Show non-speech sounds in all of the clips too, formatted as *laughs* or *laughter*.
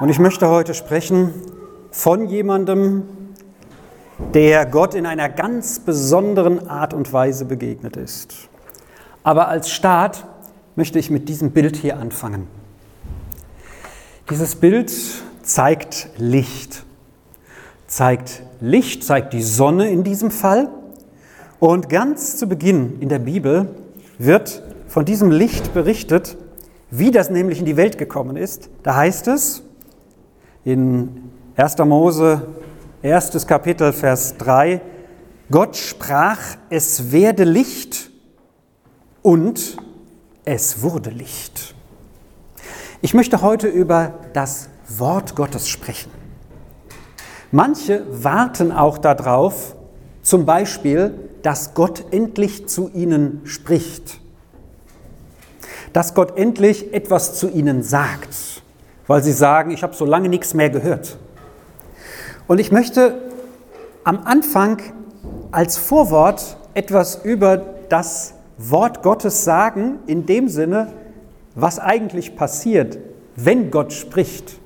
Und ich möchte heute sprechen von jemandem, der Gott in einer ganz besonderen Art und Weise begegnet ist. Aber als Start möchte ich mit diesem Bild hier anfangen. Dieses Bild zeigt Licht. Zeigt Licht, zeigt die Sonne in diesem Fall. Und ganz zu Beginn in der Bibel wird von diesem Licht berichtet, wie das nämlich in die Welt gekommen ist. Da heißt es, in 1. Mose, erstes Kapitel, Vers 3, Gott sprach, es werde Licht und es wurde Licht. Ich möchte heute über das Wort Gottes sprechen. Manche warten auch darauf, zum Beispiel, dass Gott endlich zu ihnen spricht, dass Gott endlich etwas zu ihnen sagt weil sie sagen, ich habe so lange nichts mehr gehört. Und ich möchte am Anfang als Vorwort etwas über das Wort Gottes sagen, in dem Sinne, was eigentlich passiert, wenn Gott spricht.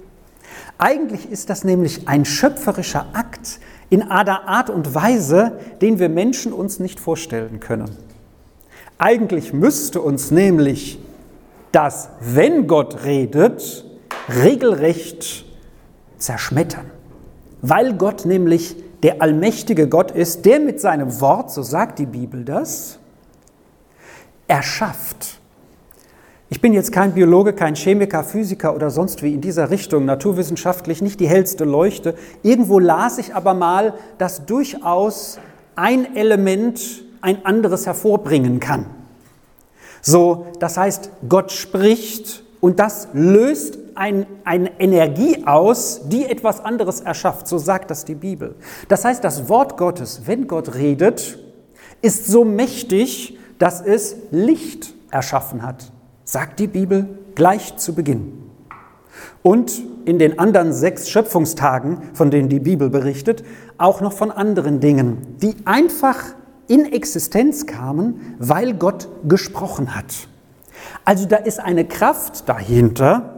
Eigentlich ist das nämlich ein schöpferischer Akt in einer Art und Weise, den wir Menschen uns nicht vorstellen können. Eigentlich müsste uns nämlich das, wenn Gott redet, regelrecht zerschmettern, weil Gott nämlich der allmächtige Gott ist, der mit seinem Wort, so sagt die Bibel das, erschafft. Ich bin jetzt kein Biologe, kein Chemiker, Physiker oder sonst wie in dieser Richtung, naturwissenschaftlich nicht die hellste Leuchte. Irgendwo las ich aber mal, dass durchaus ein Element ein anderes hervorbringen kann. So, das heißt, Gott spricht und das löst ein, eine Energie aus, die etwas anderes erschafft. So sagt das die Bibel. Das heißt, das Wort Gottes, wenn Gott redet, ist so mächtig, dass es Licht erschaffen hat, sagt die Bibel gleich zu Beginn. Und in den anderen sechs Schöpfungstagen, von denen die Bibel berichtet, auch noch von anderen Dingen, die einfach in Existenz kamen, weil Gott gesprochen hat. Also da ist eine Kraft dahinter,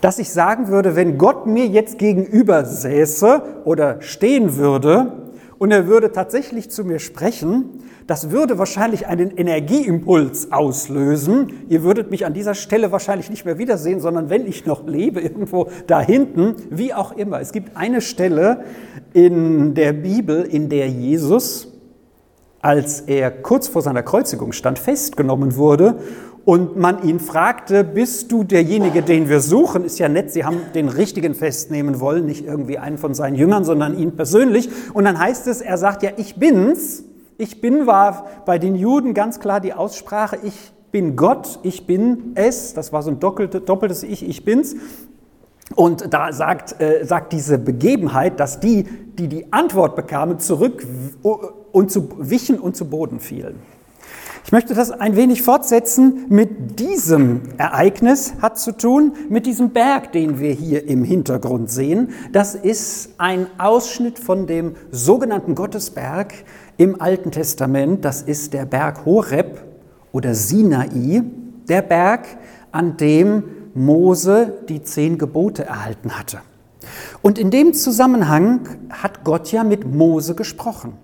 dass ich sagen würde, wenn Gott mir jetzt gegenüber säße oder stehen würde und er würde tatsächlich zu mir sprechen, das würde wahrscheinlich einen Energieimpuls auslösen. Ihr würdet mich an dieser Stelle wahrscheinlich nicht mehr wiedersehen, sondern wenn ich noch lebe, *laughs* irgendwo da hinten, wie auch immer. Es gibt eine Stelle in der Bibel, in der Jesus, als er kurz vor seiner Kreuzigung stand, festgenommen wurde und man ihn fragte, bist du derjenige, den wir suchen? Ist ja nett, Sie haben den richtigen festnehmen wollen, nicht irgendwie einen von seinen Jüngern, sondern ihn persönlich. Und dann heißt es, er sagt ja, ich bin's. Ich bin war bei den Juden ganz klar die Aussprache, ich bin Gott, ich bin es. Das war so ein doppeltes Ich, ich bin's. Und da sagt, äh, sagt diese Begebenheit, dass die, die die Antwort bekamen, zurück und zu wichen und zu Boden fielen. Ich möchte das ein wenig fortsetzen mit diesem Ereignis, hat zu tun mit diesem Berg, den wir hier im Hintergrund sehen. Das ist ein Ausschnitt von dem sogenannten Gottesberg im Alten Testament. Das ist der Berg Horeb oder Sinai, der Berg, an dem Mose die zehn Gebote erhalten hatte. Und in dem Zusammenhang hat Gott ja mit Mose gesprochen.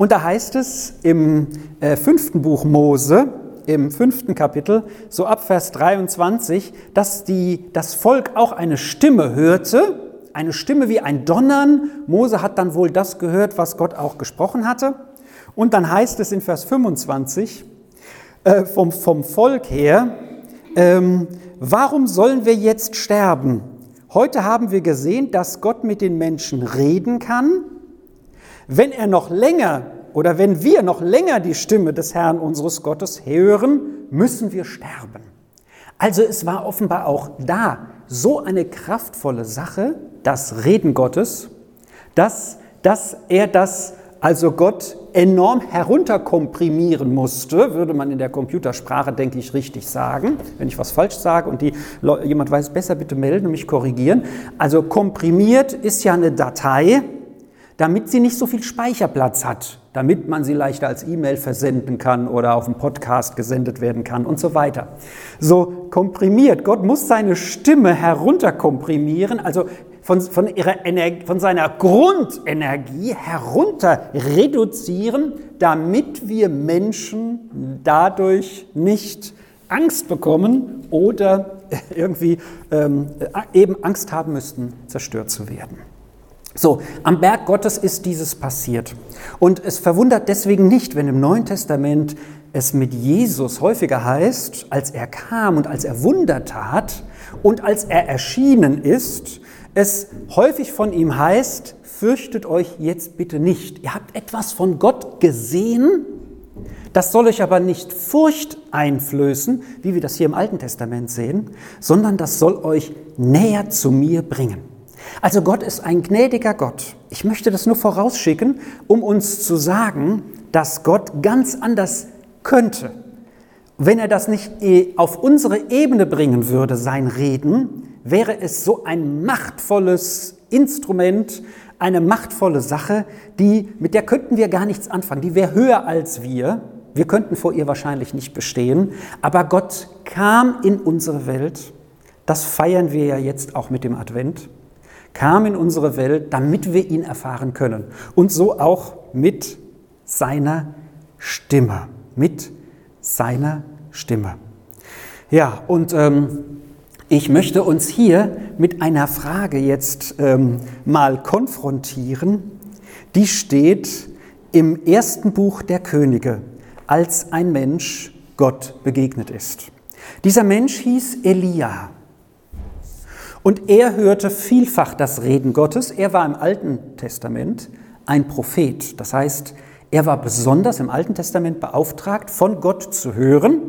Und da heißt es im äh, fünften Buch Mose, im fünften Kapitel, so ab Vers 23, dass die, das Volk auch eine Stimme hörte, eine Stimme wie ein Donnern. Mose hat dann wohl das gehört, was Gott auch gesprochen hatte. Und dann heißt es in Vers 25 äh, vom, vom Volk her, ähm, warum sollen wir jetzt sterben? Heute haben wir gesehen, dass Gott mit den Menschen reden kann wenn er noch länger oder wenn wir noch länger die Stimme des Herrn unseres Gottes hören, müssen wir sterben. Also es war offenbar auch da so eine kraftvolle Sache, das Reden Gottes, dass, dass er das, also Gott, enorm herunterkomprimieren musste, würde man in der Computersprache, denke ich, richtig sagen. Wenn ich was falsch sage und die, jemand weiß besser, bitte melden und mich korrigieren. Also komprimiert ist ja eine Datei, damit sie nicht so viel Speicherplatz hat, damit man sie leichter als E-Mail versenden kann oder auf dem Podcast gesendet werden kann und so weiter. So komprimiert. Gott muss seine Stimme herunterkomprimieren, also von, von, ihrer Energie, von seiner Grundenergie herunter reduzieren, damit wir Menschen dadurch nicht Angst bekommen oder *laughs* irgendwie ähm, eben Angst haben müssten, zerstört zu werden. So, am Berg Gottes ist dieses passiert. Und es verwundert deswegen nicht, wenn im Neuen Testament es mit Jesus häufiger heißt, als er kam und als er Wunder tat und als er erschienen ist, es häufig von ihm heißt, fürchtet euch jetzt bitte nicht. Ihr habt etwas von Gott gesehen, das soll euch aber nicht Furcht einflößen, wie wir das hier im Alten Testament sehen, sondern das soll euch näher zu mir bringen. Also Gott ist ein gnädiger Gott. Ich möchte das nur vorausschicken, um uns zu sagen, dass Gott ganz anders könnte. Wenn er das nicht eh auf unsere Ebene bringen würde, sein Reden, wäre es so ein machtvolles Instrument, eine machtvolle Sache, die, mit der könnten wir gar nichts anfangen. Die wäre höher als wir. Wir könnten vor ihr wahrscheinlich nicht bestehen. Aber Gott kam in unsere Welt. Das feiern wir ja jetzt auch mit dem Advent kam in unsere Welt, damit wir ihn erfahren können. Und so auch mit seiner Stimme. Mit seiner Stimme. Ja, und ähm, ich möchte uns hier mit einer Frage jetzt ähm, mal konfrontieren. Die steht im ersten Buch der Könige, als ein Mensch Gott begegnet ist. Dieser Mensch hieß Elia. Und er hörte vielfach das Reden Gottes. Er war im Alten Testament ein Prophet. Das heißt, er war besonders im Alten Testament beauftragt, von Gott zu hören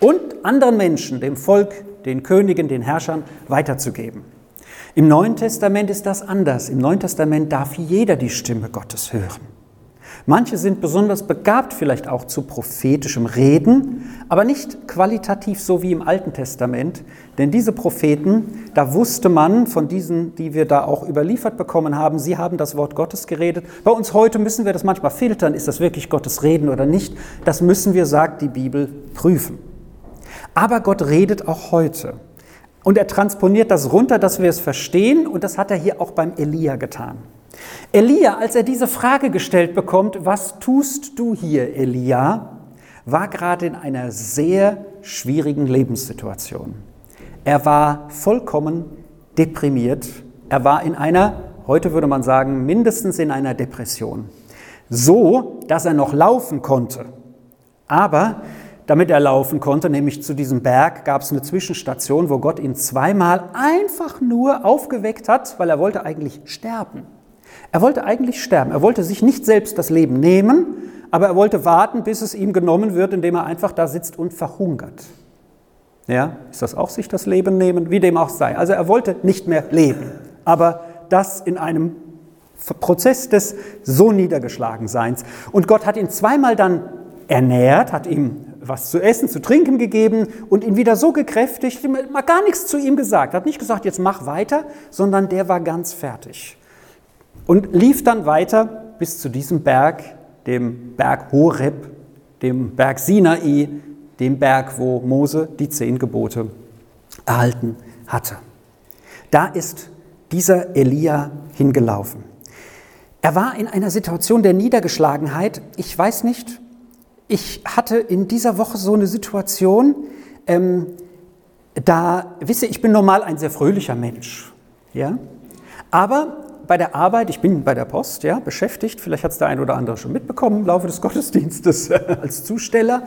und anderen Menschen, dem Volk, den Königen, den Herrschern weiterzugeben. Im Neuen Testament ist das anders. Im Neuen Testament darf jeder die Stimme Gottes hören. Manche sind besonders begabt vielleicht auch zu prophetischem Reden, aber nicht qualitativ so wie im Alten Testament. Denn diese Propheten, da wusste man von diesen, die wir da auch überliefert bekommen haben, sie haben das Wort Gottes geredet. Bei uns heute müssen wir das manchmal filtern, ist das wirklich Gottes Reden oder nicht. Das müssen wir, sagt die Bibel, prüfen. Aber Gott redet auch heute. Und er transponiert das runter, dass wir es verstehen. Und das hat er hier auch beim Elia getan. Elia, als er diese Frage gestellt bekommt, was tust du hier, Elia, war gerade in einer sehr schwierigen Lebenssituation. Er war vollkommen deprimiert. Er war in einer, heute würde man sagen, mindestens in einer Depression. So, dass er noch laufen konnte. Aber damit er laufen konnte, nämlich zu diesem Berg, gab es eine Zwischenstation, wo Gott ihn zweimal einfach nur aufgeweckt hat, weil er wollte eigentlich sterben. Er wollte eigentlich sterben. Er wollte sich nicht selbst das Leben nehmen, aber er wollte warten, bis es ihm genommen wird, indem er einfach da sitzt und verhungert. Ja, ist das auch sich das Leben nehmen? Wie dem auch sei. Also er wollte nicht mehr leben, aber das in einem Prozess des so niedergeschlagen Seins. Und Gott hat ihn zweimal dann ernährt, hat ihm was zu essen, zu trinken gegeben und ihn wieder so gekräftigt, mal gar nichts zu ihm gesagt, hat nicht gesagt, jetzt mach weiter, sondern der war ganz fertig und lief dann weiter bis zu diesem Berg, dem Berg Horeb, dem Berg Sinai, dem Berg, wo Mose die zehn Gebote erhalten hatte. Da ist dieser Elia hingelaufen. Er war in einer Situation der Niedergeschlagenheit. Ich weiß nicht, ich hatte in dieser Woche so eine Situation, ähm, da, wisse ich bin normal ein sehr fröhlicher Mensch, ja, aber bei der Arbeit, ich bin bei der Post, ja, beschäftigt, vielleicht hat es der ein oder andere schon mitbekommen im Laufe des *laughs* Gottesdienstes als Zusteller.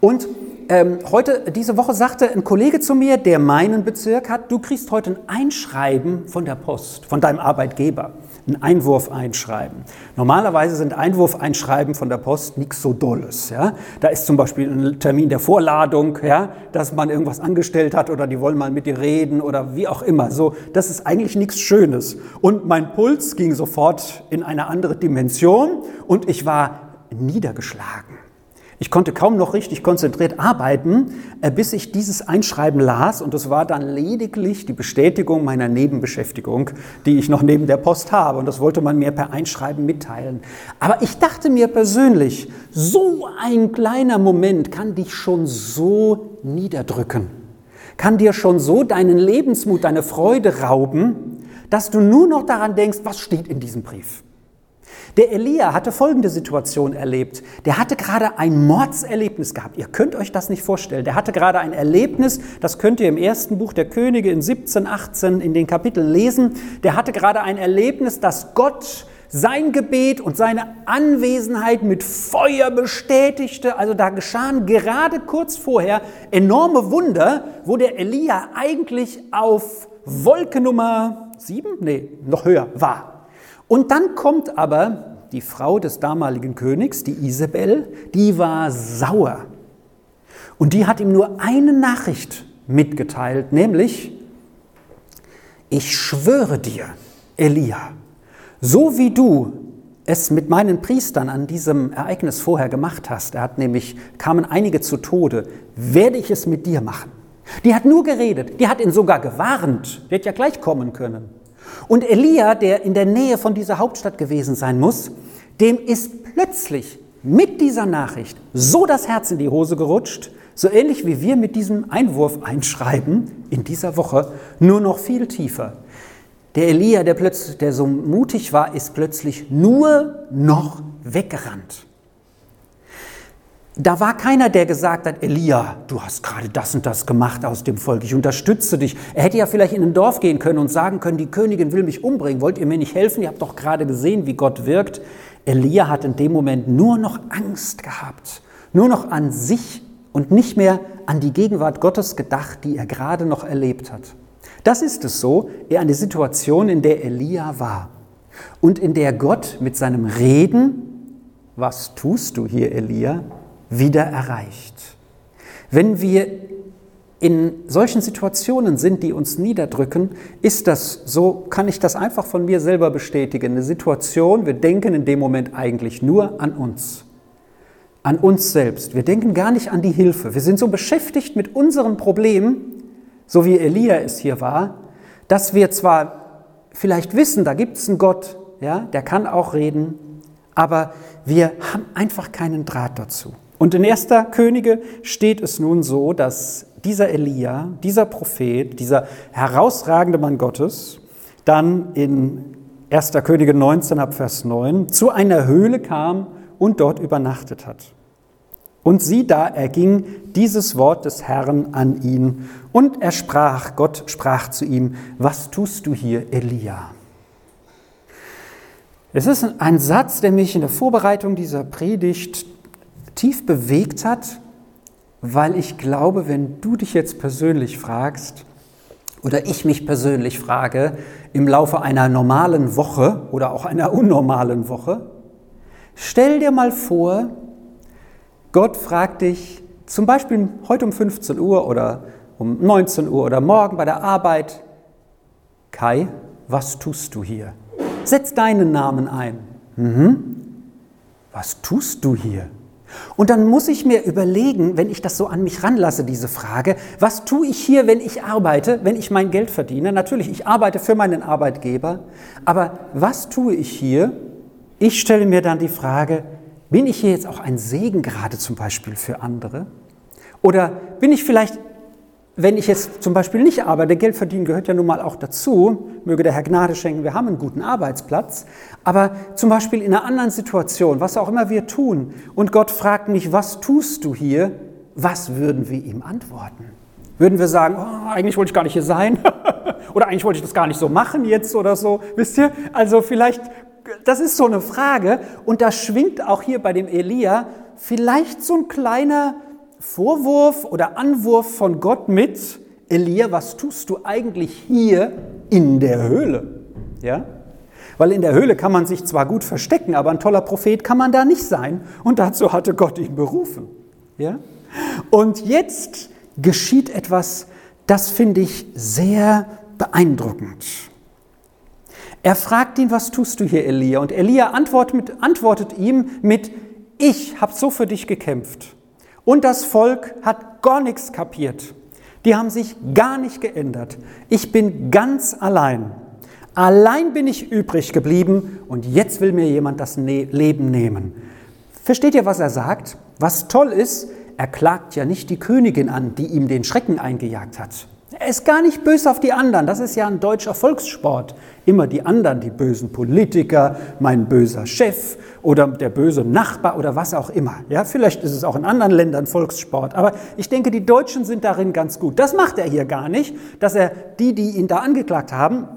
Und ähm, heute, diese Woche sagte ein Kollege zu mir, der meinen Bezirk hat, du kriegst heute ein Einschreiben von der Post, von deinem Arbeitgeber einen Einwurf einschreiben. Normalerweise sind Einwurfeinschreiben von der Post nichts so Dolles. Ja? Da ist zum Beispiel ein Termin der Vorladung, ja? dass man irgendwas angestellt hat oder die wollen mal mit dir reden oder wie auch immer. So, das ist eigentlich nichts Schönes. Und mein Puls ging sofort in eine andere Dimension und ich war niedergeschlagen. Ich konnte kaum noch richtig konzentriert arbeiten, äh, bis ich dieses Einschreiben las und es war dann lediglich die Bestätigung meiner Nebenbeschäftigung, die ich noch neben der Post habe und das wollte man mir per Einschreiben mitteilen. Aber ich dachte mir persönlich, so ein kleiner Moment kann dich schon so niederdrücken, kann dir schon so deinen Lebensmut, deine Freude rauben, dass du nur noch daran denkst, was steht in diesem Brief. Der Elia hatte folgende Situation erlebt. Der hatte gerade ein Mordserlebnis gehabt. Ihr könnt euch das nicht vorstellen. Der hatte gerade ein Erlebnis, das könnt ihr im ersten Buch der Könige in 17, 18 in den Kapiteln lesen. Der hatte gerade ein Erlebnis, dass Gott sein Gebet und seine Anwesenheit mit Feuer bestätigte. Also da geschahen gerade kurz vorher enorme Wunder, wo der Elia eigentlich auf Wolke Nummer sieben, nee, noch höher war. Und dann kommt aber die Frau des damaligen Königs, die Isabel, die war sauer. Und die hat ihm nur eine Nachricht mitgeteilt, nämlich, ich schwöre dir, Elia, so wie du es mit meinen Priestern an diesem Ereignis vorher gemacht hast, er hat nämlich, kamen einige zu Tode, werde ich es mit dir machen. Die hat nur geredet, die hat ihn sogar gewarnt, die hätte ja gleich kommen können. Und Elia, der in der Nähe von dieser Hauptstadt gewesen sein muss, dem ist plötzlich mit dieser Nachricht so das Herz in die Hose gerutscht, so ähnlich wie wir mit diesem Einwurf einschreiben in dieser Woche, nur noch viel tiefer. Der Elia, der, plötzlich, der so mutig war, ist plötzlich nur noch weggerannt. Da war keiner, der gesagt hat, Elia, du hast gerade das und das gemacht aus dem Volk, ich unterstütze dich. Er hätte ja vielleicht in ein Dorf gehen können und sagen können, die Königin will mich umbringen, wollt ihr mir nicht helfen? Ihr habt doch gerade gesehen, wie Gott wirkt. Elia hat in dem Moment nur noch Angst gehabt, nur noch an sich und nicht mehr an die Gegenwart Gottes gedacht, die er gerade noch erlebt hat. Das ist es so, eher eine Situation, in der Elia war und in der Gott mit seinem Reden, was tust du hier, Elia, wieder erreicht. Wenn wir in solchen Situationen sind, die uns niederdrücken, ist das, so kann ich das einfach von mir selber bestätigen, eine Situation, wir denken in dem Moment eigentlich nur an uns, an uns selbst. Wir denken gar nicht an die Hilfe. Wir sind so beschäftigt mit unserem Problem, so wie Elia es hier war, dass wir zwar vielleicht wissen, da gibt es einen Gott, ja, der kann auch reden, aber wir haben einfach keinen Draht dazu. Und in 1. Könige steht es nun so, dass dieser Elia, dieser Prophet, dieser herausragende Mann Gottes, dann in 1. Könige 19 ab Vers 9 zu einer Höhle kam und dort übernachtet hat. Und sieh da, erging dieses Wort des Herrn an ihn und er sprach, Gott sprach zu ihm, was tust du hier, Elia? Es ist ein Satz, der mich in der Vorbereitung dieser Predigt tief bewegt hat, weil ich glaube, wenn du dich jetzt persönlich fragst oder ich mich persönlich frage, im Laufe einer normalen Woche oder auch einer unnormalen Woche, stell dir mal vor, Gott fragt dich zum Beispiel heute um 15 Uhr oder um 19 Uhr oder morgen bei der Arbeit, Kai, was tust du hier? Setz deinen Namen ein. Mhm. Was tust du hier? Und dann muss ich mir überlegen, wenn ich das so an mich ranlasse, diese Frage, was tue ich hier, wenn ich arbeite, wenn ich mein Geld verdiene? Natürlich, ich arbeite für meinen Arbeitgeber, aber was tue ich hier? Ich stelle mir dann die Frage, bin ich hier jetzt auch ein Segen gerade zum Beispiel für andere? Oder bin ich vielleicht wenn ich jetzt zum Beispiel nicht arbeite, Geld verdienen gehört ja nun mal auch dazu, möge der Herr Gnade schenken, wir haben einen guten Arbeitsplatz, aber zum Beispiel in einer anderen Situation, was auch immer wir tun, und Gott fragt mich, was tust du hier, was würden wir ihm antworten? Würden wir sagen, oh, eigentlich wollte ich gar nicht hier sein *laughs* oder eigentlich wollte ich das gar nicht so machen jetzt oder so, wisst ihr? Also vielleicht, das ist so eine Frage. Und da schwingt auch hier bei dem Elia vielleicht so ein kleiner Vorwurf oder Anwurf von Gott mit, Elia, was tust du eigentlich hier in der Höhle? Ja? Weil in der Höhle kann man sich zwar gut verstecken, aber ein toller Prophet kann man da nicht sein. Und dazu hatte Gott ihn berufen. Ja? Und jetzt geschieht etwas, das finde ich sehr beeindruckend. Er fragt ihn, was tust du hier, Elia? Und Elia antwortet, antwortet ihm mit, ich habe so für dich gekämpft. Und das Volk hat gar nichts kapiert. Die haben sich gar nicht geändert. Ich bin ganz allein. Allein bin ich übrig geblieben und jetzt will mir jemand das ne Leben nehmen. Versteht ihr, was er sagt? Was toll ist, er klagt ja nicht die Königin an, die ihm den Schrecken eingejagt hat. Er ist gar nicht böse auf die anderen. Das ist ja ein deutscher Volkssport. Immer die anderen, die bösen Politiker, mein böser Chef oder der böse Nachbar oder was auch immer. Ja, vielleicht ist es auch in anderen Ländern Volkssport. Aber ich denke, die Deutschen sind darin ganz gut. Das macht er hier gar nicht, dass er die, die ihn da angeklagt haben,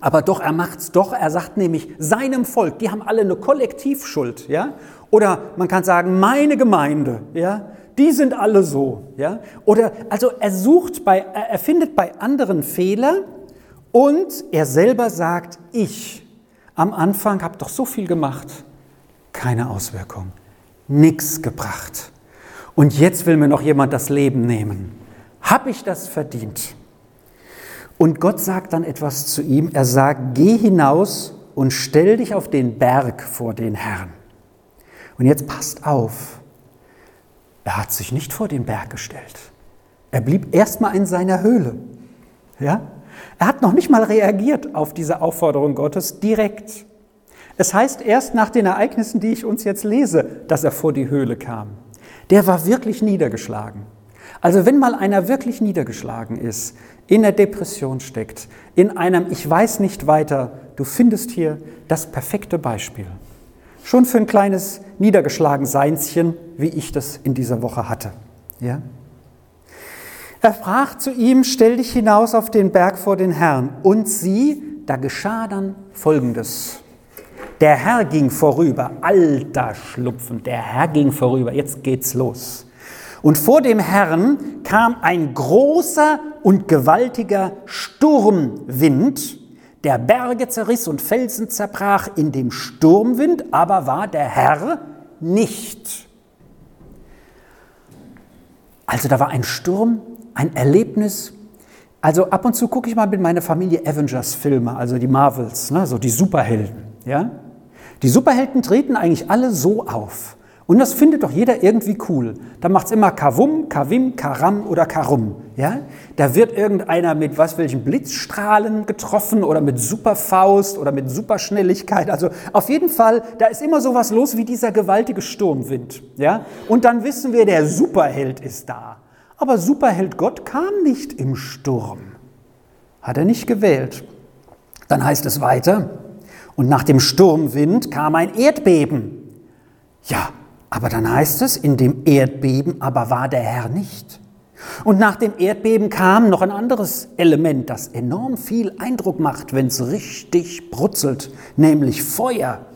aber doch, er macht's doch. Er sagt nämlich seinem Volk, die haben alle eine Kollektivschuld, ja? Oder man kann sagen, meine Gemeinde, ja? Die sind alle so, ja? Oder also er sucht bei, er findet bei anderen Fehler und er selber sagt, ich am Anfang habe doch so viel gemacht, keine Auswirkung, nichts gebracht. Und jetzt will mir noch jemand das Leben nehmen. Habe ich das verdient? Und Gott sagt dann etwas zu ihm. Er sagt, geh hinaus und stell dich auf den Berg vor den Herrn. Und jetzt passt auf, er hat sich nicht vor den Berg gestellt. Er blieb erstmal in seiner Höhle. Ja? Er hat noch nicht mal reagiert auf diese Aufforderung Gottes direkt. Es heißt erst nach den Ereignissen, die ich uns jetzt lese, dass er vor die Höhle kam. Der war wirklich niedergeschlagen. Also wenn mal einer wirklich niedergeschlagen ist, in der Depression steckt, in einem Ich weiß nicht weiter, du findest hier das perfekte Beispiel. Schon für ein kleines Niedergeschlagenseinschen, wie ich das in dieser Woche hatte. Ja? Er sprach zu ihm, stell dich hinaus auf den Berg vor den Herrn. Und sie, da geschah dann Folgendes. Der Herr ging vorüber, alter Schlupfen, der Herr ging vorüber, jetzt geht's los. Und vor dem Herrn kam ein großer und gewaltiger Sturmwind, der Berge zerriss und Felsen zerbrach in dem Sturmwind, aber war der Herr nicht. Also da war ein Sturm, ein Erlebnis. Also ab und zu gucke ich mal mit meiner Familie Avengers-Filme, also die Marvels, ne, so die Superhelden. Ja? Die Superhelden treten eigentlich alle so auf. Und das findet doch jeder irgendwie cool. Da macht es immer Kavum, Kavim, Karam oder Karum. Ja? Da wird irgendeiner mit was welchen Blitzstrahlen getroffen oder mit Superfaust oder mit Superschnelligkeit. Also auf jeden Fall, da ist immer so was los wie dieser gewaltige Sturmwind. Ja? Und dann wissen wir, der Superheld ist da. Aber Superheld Gott kam nicht im Sturm. Hat er nicht gewählt. Dann heißt es weiter, und nach dem Sturmwind kam ein Erdbeben. Ja, aber dann heißt es, in dem Erdbeben aber war der Herr nicht. Und nach dem Erdbeben kam noch ein anderes Element, das enorm viel Eindruck macht, wenn es richtig brutzelt, nämlich Feuer.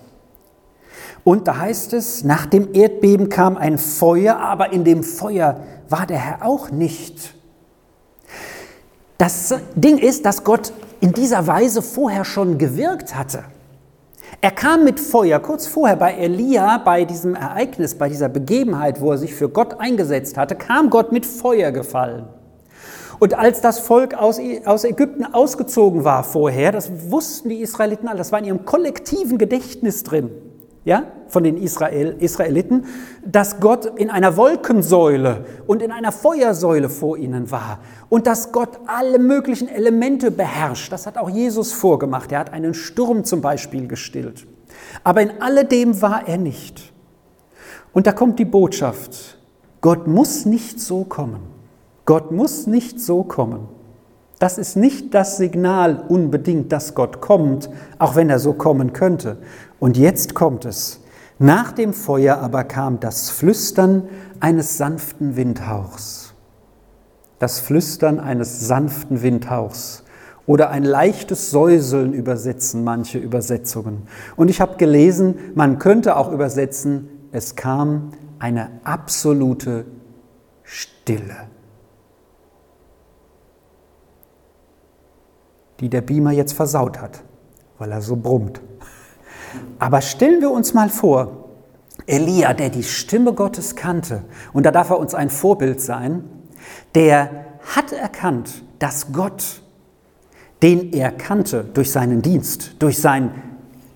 Und da heißt es, nach dem Erdbeben kam ein Feuer, aber in dem Feuer war der Herr auch nicht. Das Ding ist, dass Gott in dieser Weise vorher schon gewirkt hatte. Er kam mit Feuer kurz vorher bei Elia, bei diesem Ereignis, bei dieser Begebenheit, wo er sich für Gott eingesetzt hatte, kam Gott mit Feuer gefallen. Und als das Volk aus, aus Ägypten ausgezogen war vorher, das wussten die Israeliten alle, das war in ihrem kollektiven Gedächtnis drin ja, von den Israel, Israeliten, dass Gott in einer Wolkensäule und in einer Feuersäule vor ihnen war und dass Gott alle möglichen Elemente beherrscht. Das hat auch Jesus vorgemacht. Er hat einen Sturm zum Beispiel gestillt. Aber in alledem war er nicht. Und da kommt die Botschaft, Gott muss nicht so kommen. Gott muss nicht so kommen. Das ist nicht das Signal unbedingt, dass Gott kommt, auch wenn er so kommen könnte. Und jetzt kommt es. Nach dem Feuer aber kam das Flüstern eines sanften Windhauchs. Das Flüstern eines sanften Windhauchs oder ein leichtes Säuseln übersetzen manche Übersetzungen. Und ich habe gelesen, man könnte auch übersetzen, es kam eine absolute Stille. Die der Beamer jetzt versaut hat, weil er so brummt. Aber stellen wir uns mal vor, Elia, der die Stimme Gottes kannte, und da darf er uns ein Vorbild sein, der hat erkannt, dass Gott, den er kannte durch seinen Dienst, durch sein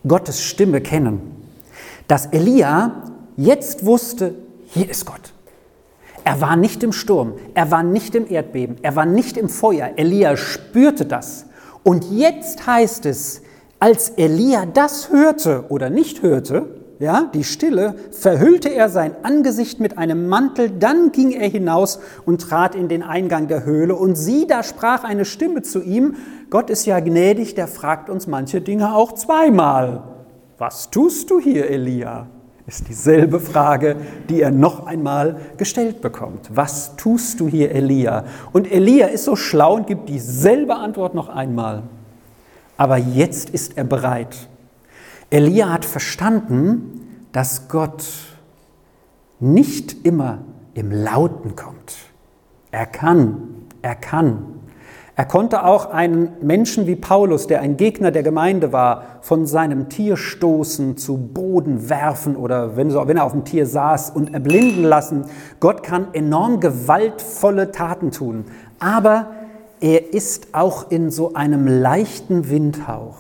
Gottes Stimme kennen, dass Elia jetzt wusste, hier ist Gott. Er war nicht im Sturm, er war nicht im Erdbeben, er war nicht im Feuer. Elia spürte das. Und jetzt heißt es, als Elia das hörte oder nicht hörte, ja, die Stille, verhüllte er sein Angesicht mit einem Mantel, dann ging er hinaus und trat in den Eingang der Höhle. Und sieh, da sprach eine Stimme zu ihm, Gott ist ja gnädig, der fragt uns manche Dinge auch zweimal. Was tust du hier, Elia? Ist dieselbe Frage, die er noch einmal gestellt bekommt. Was tust du hier, Elia? Und Elia ist so schlau und gibt dieselbe Antwort noch einmal. Aber jetzt ist er bereit. Elia hat verstanden, dass Gott nicht immer im Lauten kommt. Er kann, er kann. Er konnte auch einen Menschen wie Paulus, der ein Gegner der Gemeinde war, von seinem Tier stoßen, zu Boden werfen oder wenn, er auf dem Tier saß und erblinden lassen. Gott kann enorm gewaltvolle Taten tun. Aber er ist auch in so einem leichten Windhauch.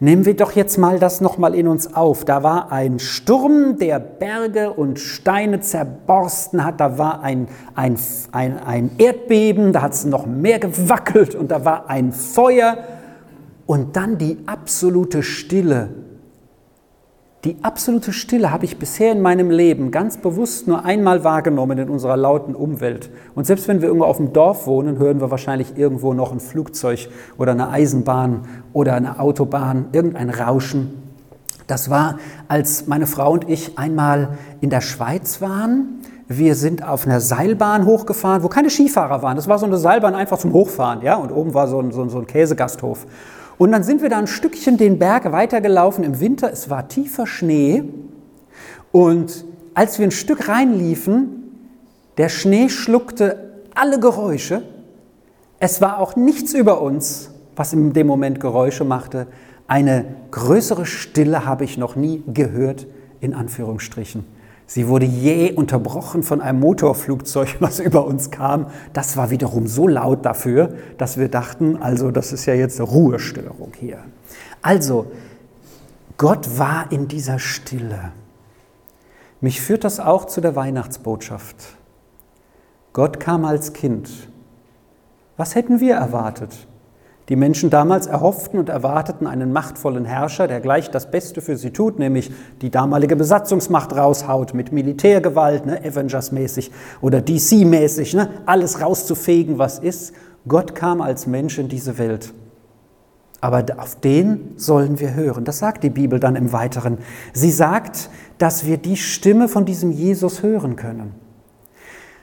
Nehmen wir doch jetzt mal das nochmal in uns auf. Da war ein Sturm, der Berge und Steine zerborsten hat. Da war ein, ein, ein, ein Erdbeben, da hat es noch mehr gewackelt und da war ein Feuer. Und dann die absolute Stille die absolute Stille habe ich bisher in meinem Leben ganz bewusst nur einmal wahrgenommen in unserer lauten Umwelt. Und selbst wenn wir irgendwo auf dem Dorf wohnen, hören wir wahrscheinlich irgendwo noch ein Flugzeug oder eine Eisenbahn oder eine Autobahn, irgendein Rauschen. Das war, als meine Frau und ich einmal in der Schweiz waren. Wir sind auf einer Seilbahn hochgefahren, wo keine Skifahrer waren. Das war so eine Seilbahn einfach zum Hochfahren, ja, und oben war so ein, so ein, so ein Käsegasthof. Und dann sind wir da ein Stückchen den Berg weitergelaufen im Winter. Es war tiefer Schnee. Und als wir ein Stück reinliefen, der Schnee schluckte alle Geräusche. Es war auch nichts über uns, was in dem Moment Geräusche machte. Eine größere Stille habe ich noch nie gehört, in Anführungsstrichen. Sie wurde jäh unterbrochen von einem Motorflugzeug, *laughs* was über uns kam. Das war wiederum so laut dafür, dass wir dachten, also das ist ja jetzt eine Ruhestörung hier. Also, Gott war in dieser Stille. Mich führt das auch zu der Weihnachtsbotschaft. Gott kam als Kind. Was hätten wir erwartet? Die Menschen damals erhofften und erwarteten einen machtvollen Herrscher, der gleich das Beste für sie tut, nämlich die damalige Besatzungsmacht raushaut mit Militärgewalt, ne, Avengers-mäßig oder DC-mäßig, ne, alles rauszufegen, was ist. Gott kam als Mensch in diese Welt. Aber auf den sollen wir hören. Das sagt die Bibel dann im Weiteren. Sie sagt, dass wir die Stimme von diesem Jesus hören können.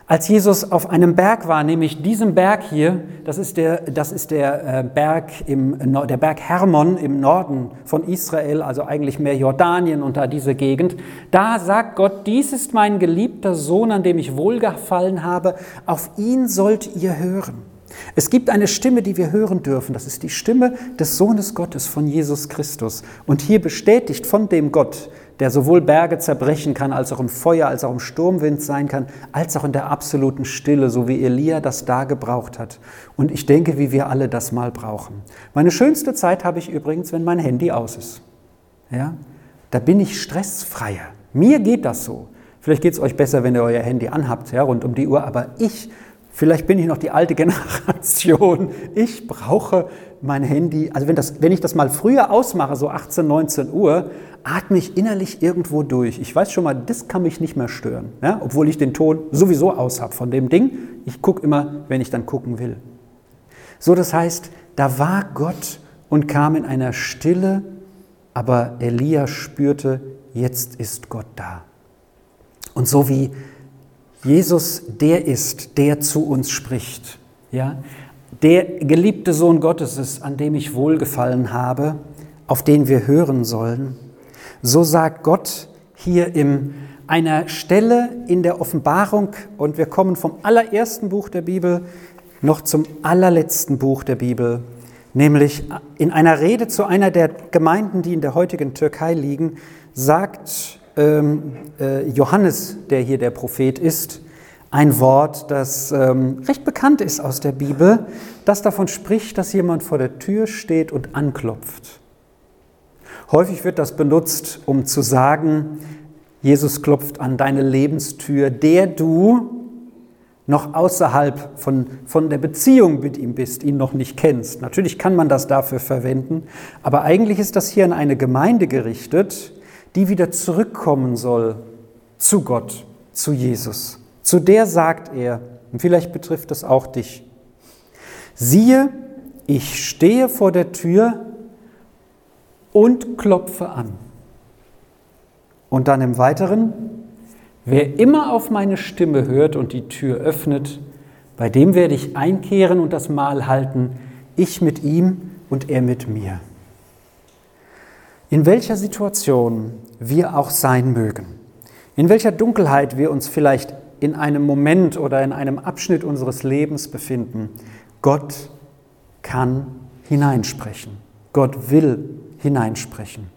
Als Jesus auf einem Berg war, nämlich diesem Berg hier, das ist der, das ist der, äh, Berg im, der Berg Hermon im Norden von Israel, also eigentlich mehr Jordanien und da diese Gegend, da sagt Gott, dies ist mein geliebter Sohn, an dem ich wohlgefallen habe, auf ihn sollt ihr hören. Es gibt eine Stimme, die wir hören dürfen, das ist die Stimme des Sohnes Gottes von Jesus Christus. Und hier bestätigt von dem Gott, der sowohl Berge zerbrechen kann, als auch im Feuer, als auch im Sturmwind sein kann, als auch in der absoluten Stille, so wie Elia das da gebraucht hat. Und ich denke, wie wir alle das mal brauchen. Meine schönste Zeit habe ich übrigens, wenn mein Handy aus ist. Ja? Da bin ich stressfreier. Mir geht das so. Vielleicht geht es euch besser, wenn ihr euer Handy anhabt, ja, rund um die Uhr, aber ich Vielleicht bin ich noch die alte Generation. Ich brauche mein Handy. Also wenn, das, wenn ich das mal früher ausmache, so 18, 19 Uhr, atme ich innerlich irgendwo durch. Ich weiß schon mal, das kann mich nicht mehr stören, ja? obwohl ich den Ton sowieso aus habe von dem Ding. Ich gucke immer, wenn ich dann gucken will. So, das heißt, da war Gott und kam in einer Stille, aber Elia spürte, jetzt ist Gott da. Und so wie Jesus der ist, der zu uns spricht. Ja? Der geliebte Sohn Gottes ist, an dem ich wohlgefallen habe, auf den wir hören sollen. So sagt Gott hier in einer Stelle in der Offenbarung, und wir kommen vom allerersten Buch der Bibel noch zum allerletzten Buch der Bibel, nämlich in einer Rede zu einer der Gemeinden, die in der heutigen Türkei liegen, sagt Johannes, der hier der Prophet ist, ein Wort, das ähm, recht bekannt ist aus der Bibel, das davon spricht, dass jemand vor der Tür steht und anklopft. Häufig wird das benutzt, um zu sagen, Jesus klopft an deine Lebenstür, der du noch außerhalb von, von der Beziehung mit ihm bist, ihn noch nicht kennst. Natürlich kann man das dafür verwenden, aber eigentlich ist das hier an eine Gemeinde gerichtet, die wieder zurückkommen soll zu Gott, zu Jesus. Zu der sagt er, und vielleicht betrifft das auch dich, siehe, ich stehe vor der Tür und klopfe an. Und dann im Weiteren, wer immer auf meine Stimme hört und die Tür öffnet, bei dem werde ich einkehren und das Mahl halten, ich mit ihm und er mit mir. In welcher Situation wir auch sein mögen, in welcher Dunkelheit wir uns vielleicht in einem Moment oder in einem Abschnitt unseres Lebens befinden, Gott kann hineinsprechen. Gott will hineinsprechen.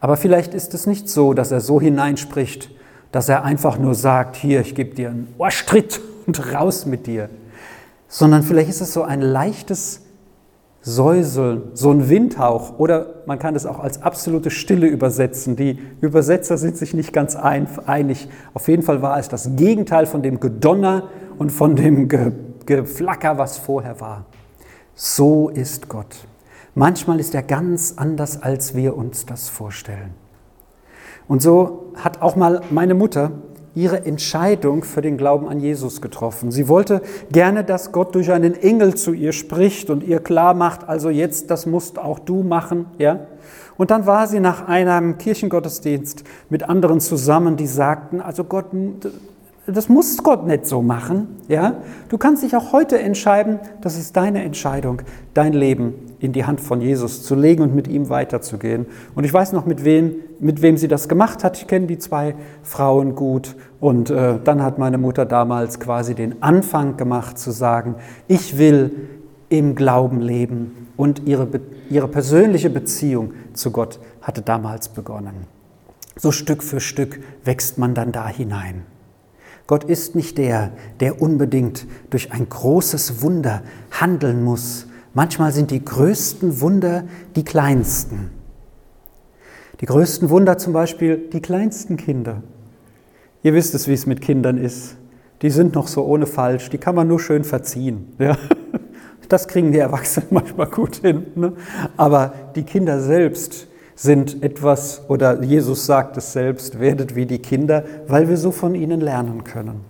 Aber vielleicht ist es nicht so, dass er so hineinspricht, dass er einfach nur sagt, hier, ich gebe dir einen Ohrstritt und raus mit dir, sondern vielleicht ist es so ein leichtes Säuseln, so ein Windhauch oder man kann es auch als absolute Stille übersetzen. Die Übersetzer sind sich nicht ganz einig. Auf jeden Fall war es das Gegenteil von dem Gedonner und von dem Geflacker, was vorher war. So ist Gott. Manchmal ist er ganz anders, als wir uns das vorstellen. Und so hat auch mal meine Mutter ihre Entscheidung für den Glauben an Jesus getroffen. Sie wollte gerne, dass Gott durch einen Engel zu ihr spricht und ihr klar macht, also jetzt, das musst auch du machen, ja. Und dann war sie nach einem Kirchengottesdienst mit anderen zusammen, die sagten, also Gott, das muss Gott nicht so machen. Ja? Du kannst dich auch heute entscheiden, das ist deine Entscheidung, dein Leben in die Hand von Jesus zu legen und mit ihm weiterzugehen. Und ich weiß noch, mit wem, mit wem sie das gemacht hat. Ich kenne die zwei Frauen gut. Und äh, dann hat meine Mutter damals quasi den Anfang gemacht zu sagen, ich will im Glauben leben. Und ihre, ihre persönliche Beziehung zu Gott hatte damals begonnen. So Stück für Stück wächst man dann da hinein. Gott ist nicht der, der unbedingt durch ein großes Wunder handeln muss. Manchmal sind die größten Wunder die kleinsten. Die größten Wunder zum Beispiel die kleinsten Kinder. Ihr wisst es, wie es mit Kindern ist. Die sind noch so ohne falsch, die kann man nur schön verziehen. Ja? Das kriegen die Erwachsenen *laughs* manchmal gut hin. Ne? Aber die Kinder selbst, sind etwas, oder Jesus sagt es selbst, werdet wie die Kinder, weil wir so von ihnen lernen können.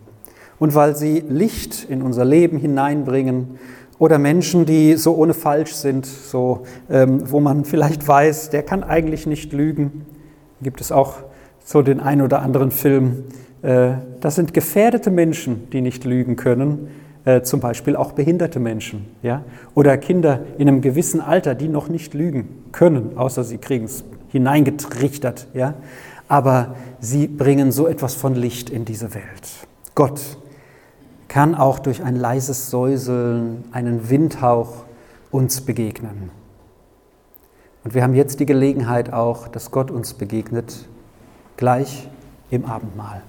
Und weil sie Licht in unser Leben hineinbringen oder Menschen, die so ohne falsch sind, so, ähm, wo man vielleicht weiß, der kann eigentlich nicht lügen. Gibt es auch so den einen oder anderen Film. Äh, das sind gefährdete Menschen, die nicht lügen können, äh, zum Beispiel auch behinderte Menschen ja? oder Kinder in einem gewissen Alter, die noch nicht lügen können, außer sie kriegen es hineingetrichtert. Ja? Aber sie bringen so etwas von Licht in diese Welt. Gott kann auch durch ein leises Säuseln, einen Windhauch uns begegnen. Und wir haben jetzt die Gelegenheit auch, dass Gott uns begegnet, gleich im Abendmahl.